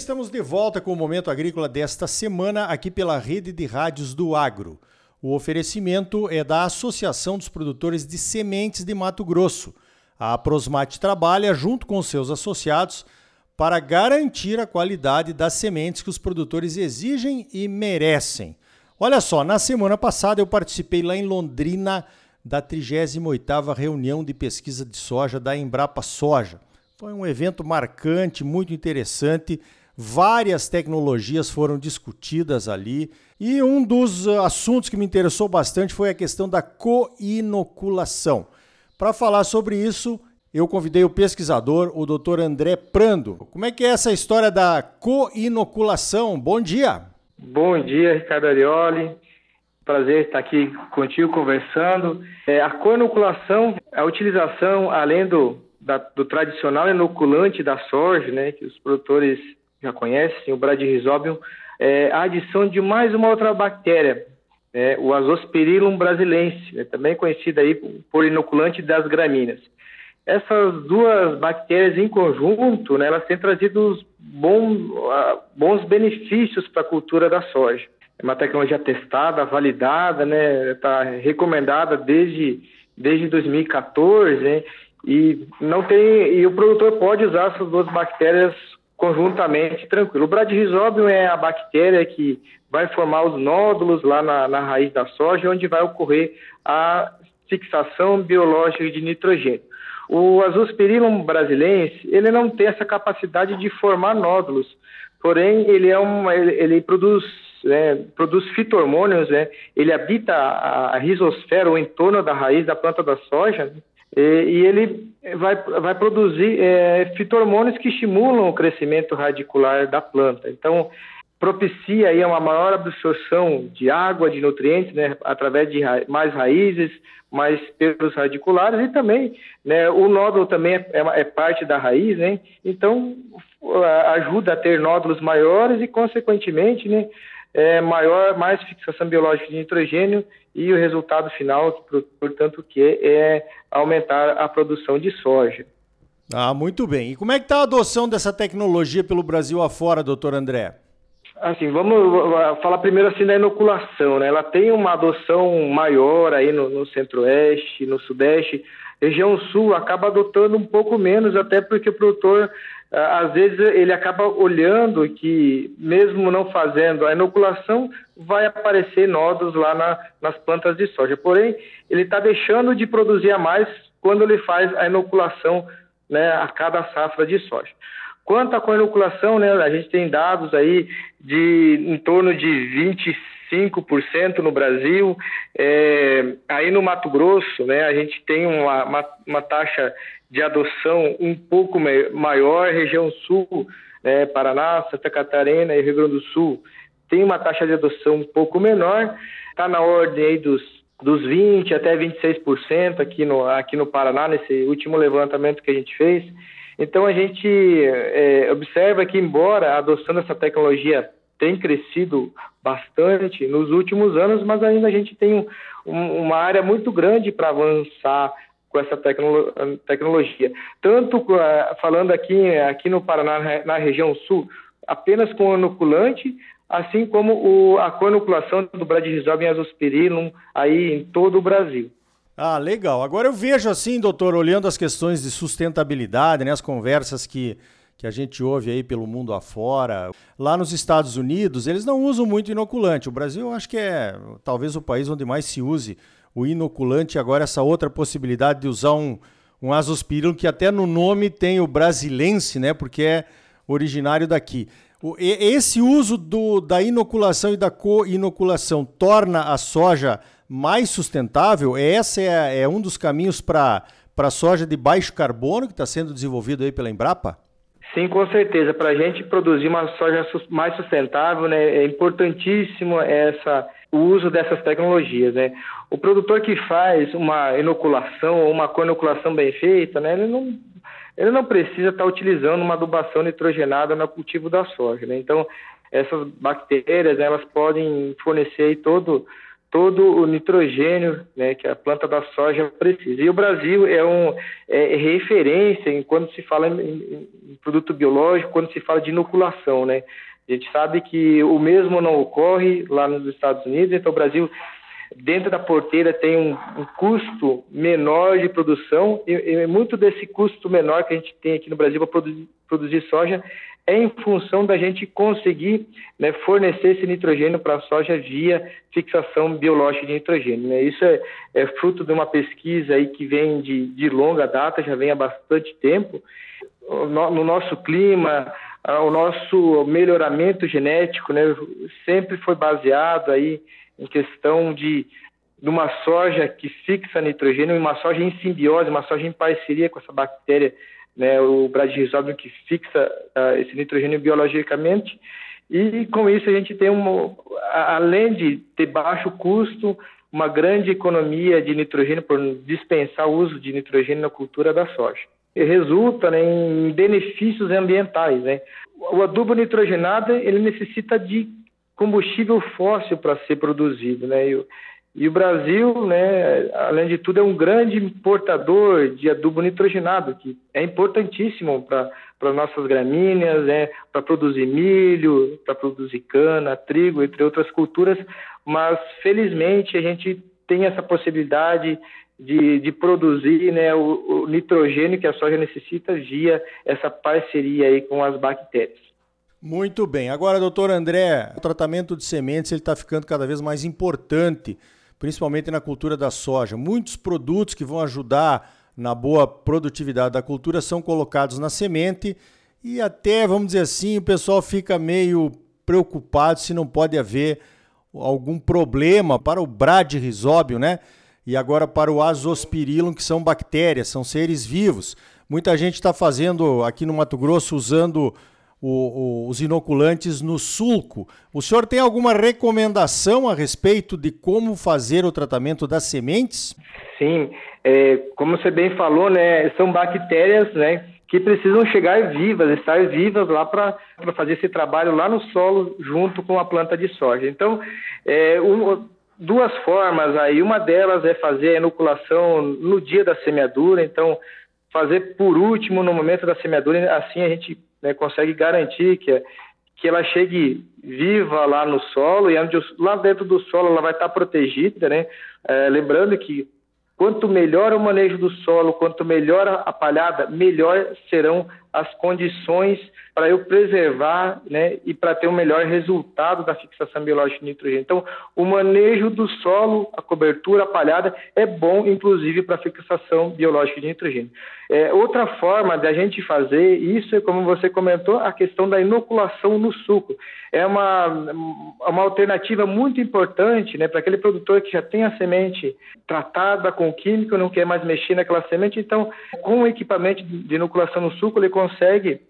estamos de volta com o Momento Agrícola desta semana aqui pela Rede de Rádios do Agro. O oferecimento é da Associação dos Produtores de Sementes de Mato Grosso. A Prosmate trabalha junto com seus associados para garantir a qualidade das sementes que os produtores exigem e merecem. Olha só, na semana passada eu participei lá em Londrina da 38ª reunião de pesquisa de soja da Embrapa Soja. Foi um evento marcante, muito interessante. Várias tecnologias foram discutidas ali e um dos uh, assuntos que me interessou bastante foi a questão da coinoculação. Para falar sobre isso, eu convidei o pesquisador, o Dr. André Prando. Como é que é essa história da coinoculação? Bom dia. Bom dia, Ricardo Arioli. Prazer estar aqui contigo conversando. É, a coinoculação, a utilização, além do, da, do tradicional inoculante da soja, né, que os produtores já conhecem, o Bradyrhizobium, é a adição de mais uma outra bactéria, né, o Azospirillum brasilense, né, também conhecida aí por inoculante das gramíneas. Essas duas bactérias em conjunto, né, elas têm trazido bons, bons benefícios para a cultura da soja. É uma tecnologia testada, validada, né, está recomendada desde, desde 2014, né, e não tem e o produtor pode usar essas duas bactérias conjuntamente tranquilo. O Bradyrhizobium é a bactéria que vai formar os nódulos lá na, na raiz da soja, onde vai ocorrer a fixação biológica de nitrogênio. O Azospirillum brasilense, ele não tem essa capacidade de formar nódulos, porém ele é um, ele, ele produz né, produz fitormônios, né, ele habita a, a rizosfera, o entorno da raiz da planta da soja, e, e ele vai, vai produzir é, fitormônios que estimulam o crescimento radicular da planta. Então, propicia aí uma maior absorção de água, de nutrientes, né, através de ra mais raízes, mais pelos radiculares e também, né, o nódulo também é, é, é parte da raiz, né, então ajuda a ter nódulos maiores e, consequentemente, né, é, maior, mais fixação biológica de nitrogênio e o resultado final, portanto, que é aumentar a produção de soja. Ah, muito bem. E como é que está a adoção dessa tecnologia pelo Brasil afora, doutor André? Assim, vamos falar primeiro assim da inoculação, né? Ela tem uma adoção maior aí no, no centro-oeste, no sudeste. Região sul acaba adotando um pouco menos, até porque o produtor ah, às vezes ele acaba olhando que, mesmo não fazendo a inoculação, vai aparecer nódulos lá na, nas plantas de soja. Porém, ele está deixando de produzir a mais quando ele faz a inoculação né, a cada safra de soja. Quanto à inoculação, né, a gente tem dados aí de em torno de 25% no Brasil. É, aí no Mato Grosso, né, a gente tem uma, uma, uma taxa de adoção um pouco maior, região sul, né, Paraná, Santa Catarina e Rio Grande do Sul, tem uma taxa de adoção um pouco menor, está na ordem aí dos, dos 20% até 26% aqui no, aqui no Paraná, nesse último levantamento que a gente fez. Então a gente é, observa que, embora a adoção dessa tecnologia tenha crescido bastante nos últimos anos, mas ainda a gente tem um, uma área muito grande para avançar com essa tecno tecnologia. Tanto uh, falando aqui, aqui no Paraná, na região sul, apenas com inoculante, assim como o, a coinoculação do Bradyrhizobium azospirillum aí em todo o Brasil. Ah, legal. Agora eu vejo assim, doutor, olhando as questões de sustentabilidade, né, as conversas que, que a gente ouve aí pelo mundo afora. Lá nos Estados Unidos, eles não usam muito inoculante. O Brasil, eu acho que é talvez o país onde mais se use o inoculante, agora essa outra possibilidade de usar um, um azospirillum que até no nome tem o brasilense, né? Porque é originário daqui. O, esse uso do, da inoculação e da co-inoculação torna a soja mais sustentável? Esse é, é um dos caminhos para a soja de baixo carbono que está sendo desenvolvido aí pela Embrapa? Sim, com certeza. Para a gente produzir uma soja mais sustentável, né, é importantíssimo essa o uso dessas tecnologias. Né? O produtor que faz uma inoculação ou uma co-inoculação bem feita, né, ele, não, ele não precisa estar utilizando uma adubação nitrogenada no cultivo da soja. Né? Então, essas bactérias elas podem fornecer todo, todo o nitrogênio né, que a planta da soja precisa. E o Brasil é, um, é, é referência em quando se fala em, em, produto biológico, quando se fala de inoculação. Né? A gente sabe que o mesmo não ocorre lá nos Estados Unidos, então o Brasil, dentro da porteira, tem um, um custo menor de produção, e, e, muito desse custo menor que a gente tem aqui no Brasil para produzir, produzir soja em função da gente conseguir né, fornecer esse nitrogênio para a soja via fixação biológica de nitrogênio. Né? Isso é, é, fruto de uma pesquisa aí que vem de, de longa data, já vem há bastante tempo. No, no nosso clima, o nosso melhoramento genético né, sempre foi baseado aí em questão de, de uma soja que fixa nitrogênio, uma soja em simbiose, uma soja em parceria com essa bactéria né, o bradyrhizóbio que fixa uh, esse nitrogênio biologicamente, e com isso a gente tem, uma, além de ter baixo custo, uma grande economia de nitrogênio por dispensar o uso de nitrogênio na cultura da soja. E resulta né, em benefícios ambientais. Né? O adubo nitrogenado ele necessita de combustível fóssil para ser produzido. Né? E, e o Brasil, né, além de tudo, é um grande importador de adubo nitrogenado, que é importantíssimo para as nossas gramíneas, né, para produzir milho, para produzir cana, trigo, entre outras culturas, mas felizmente a gente tem essa possibilidade de, de produzir né, o, o nitrogênio que a soja necessita via essa parceria aí com as bactérias. Muito bem. Agora, doutor André, o tratamento de sementes está ficando cada vez mais importante principalmente na cultura da soja. Muitos produtos que vão ajudar na boa produtividade da cultura são colocados na semente e até, vamos dizer assim, o pessoal fica meio preocupado se não pode haver algum problema para o bradyrhizóbio, né? E agora para o azospirillum, que são bactérias, são seres vivos. Muita gente está fazendo aqui no Mato Grosso usando o, o, os inoculantes no sulco. O senhor tem alguma recomendação a respeito de como fazer o tratamento das sementes? Sim, é, como você bem falou, né, são bactérias, né, que precisam chegar vivas, estar vivas lá para fazer esse trabalho lá no solo junto com a planta de soja. Então, é, duas formas aí, uma delas é fazer a inoculação no dia da semeadura, então fazer por último no momento da semeadura, assim a gente né, consegue garantir que, que ela chegue viva lá no solo e lá dentro do solo ela vai estar protegida, né? É, lembrando que quanto melhor o manejo do solo, quanto melhor a palhada, melhor serão as condições para eu preservar né, e para ter um melhor resultado da fixação biológica de nitrogênio. Então, o manejo do solo, a cobertura, a palhada, é bom, inclusive, para a fixação biológica de nitrogênio. É, outra forma da gente fazer isso é, como você comentou, a questão da inoculação no suco. É uma, uma alternativa muito importante né, para aquele produtor que já tem a semente tratada com químico, não quer mais mexer naquela semente. Então, com o equipamento de inoculação no suco, ele consegue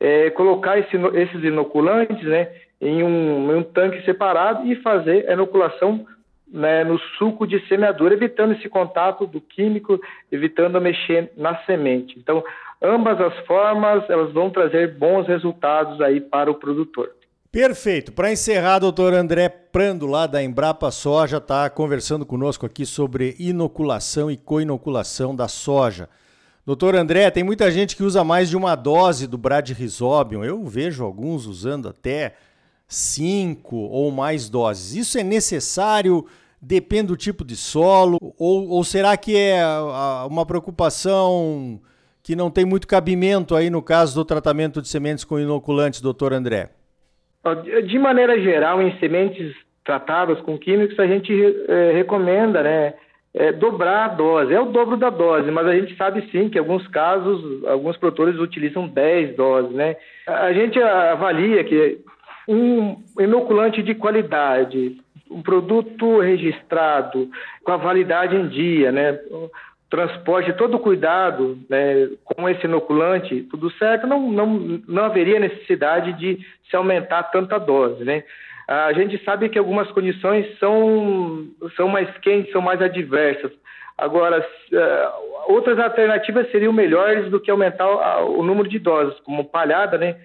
é, colocar esse, esses inoculantes né, em, um, em um tanque separado e fazer a inoculação né, no suco de semeadura, evitando esse contato do químico, evitando mexer na semente. Então, ambas as formas elas vão trazer bons resultados aí para o produtor. Perfeito. Para encerrar, doutor André Prando, lá da Embrapa Soja, está conversando conosco aqui sobre inoculação e coinoculação da soja. Doutor André, tem muita gente que usa mais de uma dose do Bradyrhizobium. Eu vejo alguns usando até cinco ou mais doses. Isso é necessário? Depende do tipo de solo? Ou, ou será que é uma preocupação que não tem muito cabimento aí no caso do tratamento de sementes com inoculantes, doutor André? De maneira geral, em sementes tratadas com químicos, a gente é, recomenda, né? É, dobrar a dose. É o dobro da dose, mas a gente sabe sim que alguns casos, alguns produtores utilizam 10 doses, né? A gente avalia que um inoculante de qualidade, um produto registrado, com a validade em dia, né? transporte, todo cuidado né, com esse inoculante, tudo certo, não, não, não haveria necessidade de se aumentar tanta dose, né? A gente sabe que algumas condições são, são mais quentes, são mais adversas. Agora, uh, outras alternativas seriam melhores do que aumentar o número de doses, como palhada, né?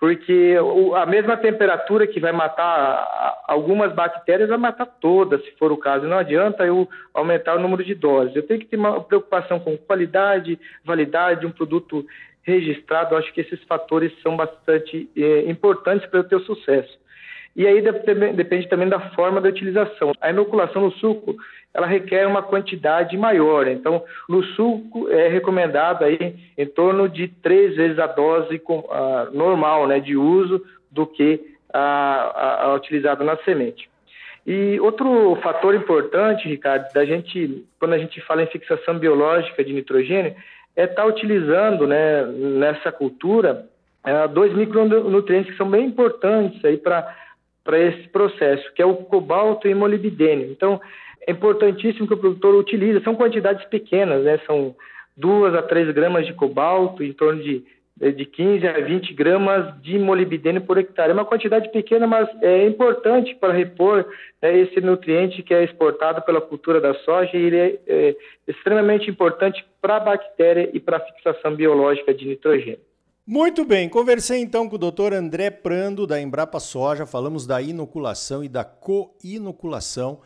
porque a mesma temperatura que vai matar algumas bactérias vai matar todas, se for o caso. Não adianta eu aumentar o número de doses. Eu tenho que ter uma preocupação com qualidade, validade, um produto registrado. Eu acho que esses fatores são bastante é, importantes para eu ter sucesso. E aí depende também da forma da utilização. A inoculação no suco, ela requer uma quantidade maior. Então, no suco é recomendado aí em torno de três vezes a dose com, a, normal, né, de uso do que a, a, a utilizada na semente. E outro fator importante, Ricardo, da gente, quando a gente fala em fixação biológica de nitrogênio, é estar tá utilizando, né, nessa cultura, é, dois micronutrientes que são bem importantes aí para para esse processo, que é o cobalto e molibdênio. Então, é importantíssimo que o produtor utilize, são quantidades pequenas, né? São duas a três gramas de cobalto, em torno de, de 15 a 20 gramas de molibdênio por hectare. É uma quantidade pequena, mas é importante para repor né, esse nutriente que é exportado pela cultura da soja e ele é, é extremamente importante para a bactéria e para a fixação biológica de nitrogênio. Muito bem, conversei então com o Dr. André Prando da Embrapa Soja, falamos da inoculação e da co-inoculação,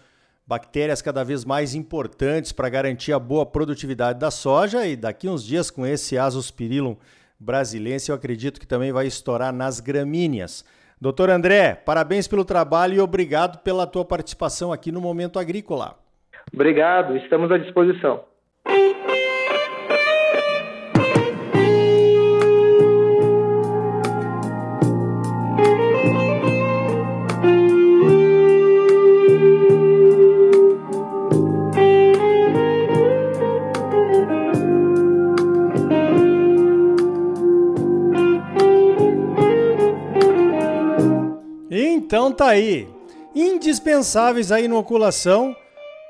bactérias cada vez mais importantes para garantir a boa produtividade da soja e daqui uns dias com esse Azospirillum brasilense eu acredito que também vai estourar nas gramíneas. Doutor André, parabéns pelo trabalho e obrigado pela tua participação aqui no Momento Agrícola. Obrigado, estamos à disposição. Tá aí. Indispensáveis a inoculação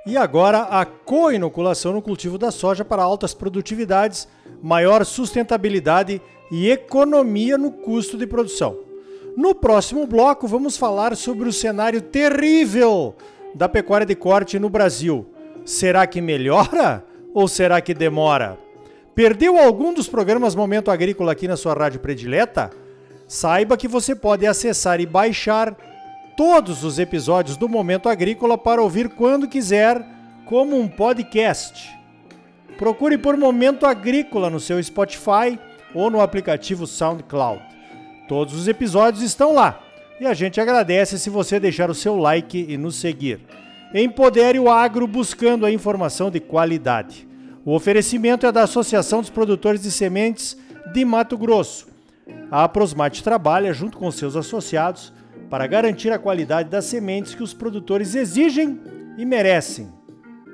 e agora a co-inoculação no cultivo da soja para altas produtividades, maior sustentabilidade e economia no custo de produção. No próximo bloco vamos falar sobre o cenário terrível da pecuária de corte no Brasil. Será que melhora ou será que demora? Perdeu algum dos programas Momento Agrícola aqui na sua rádio predileta? Saiba que você pode acessar e baixar todos os episódios do Momento Agrícola para ouvir quando quiser, como um podcast. Procure por Momento Agrícola no seu Spotify ou no aplicativo SoundCloud. Todos os episódios estão lá e a gente agradece se você deixar o seu like e nos seguir. Empodere o agro buscando a informação de qualidade. O oferecimento é da Associação dos Produtores de Sementes de Mato Grosso. A Prosmate trabalha junto com seus associados para garantir a qualidade das sementes que os produtores exigem e merecem.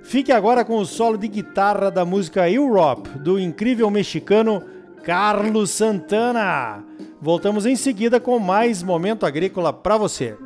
Fique agora com o solo de guitarra da música Europe, do incrível mexicano Carlos Santana. Voltamos em seguida com mais momento agrícola para você.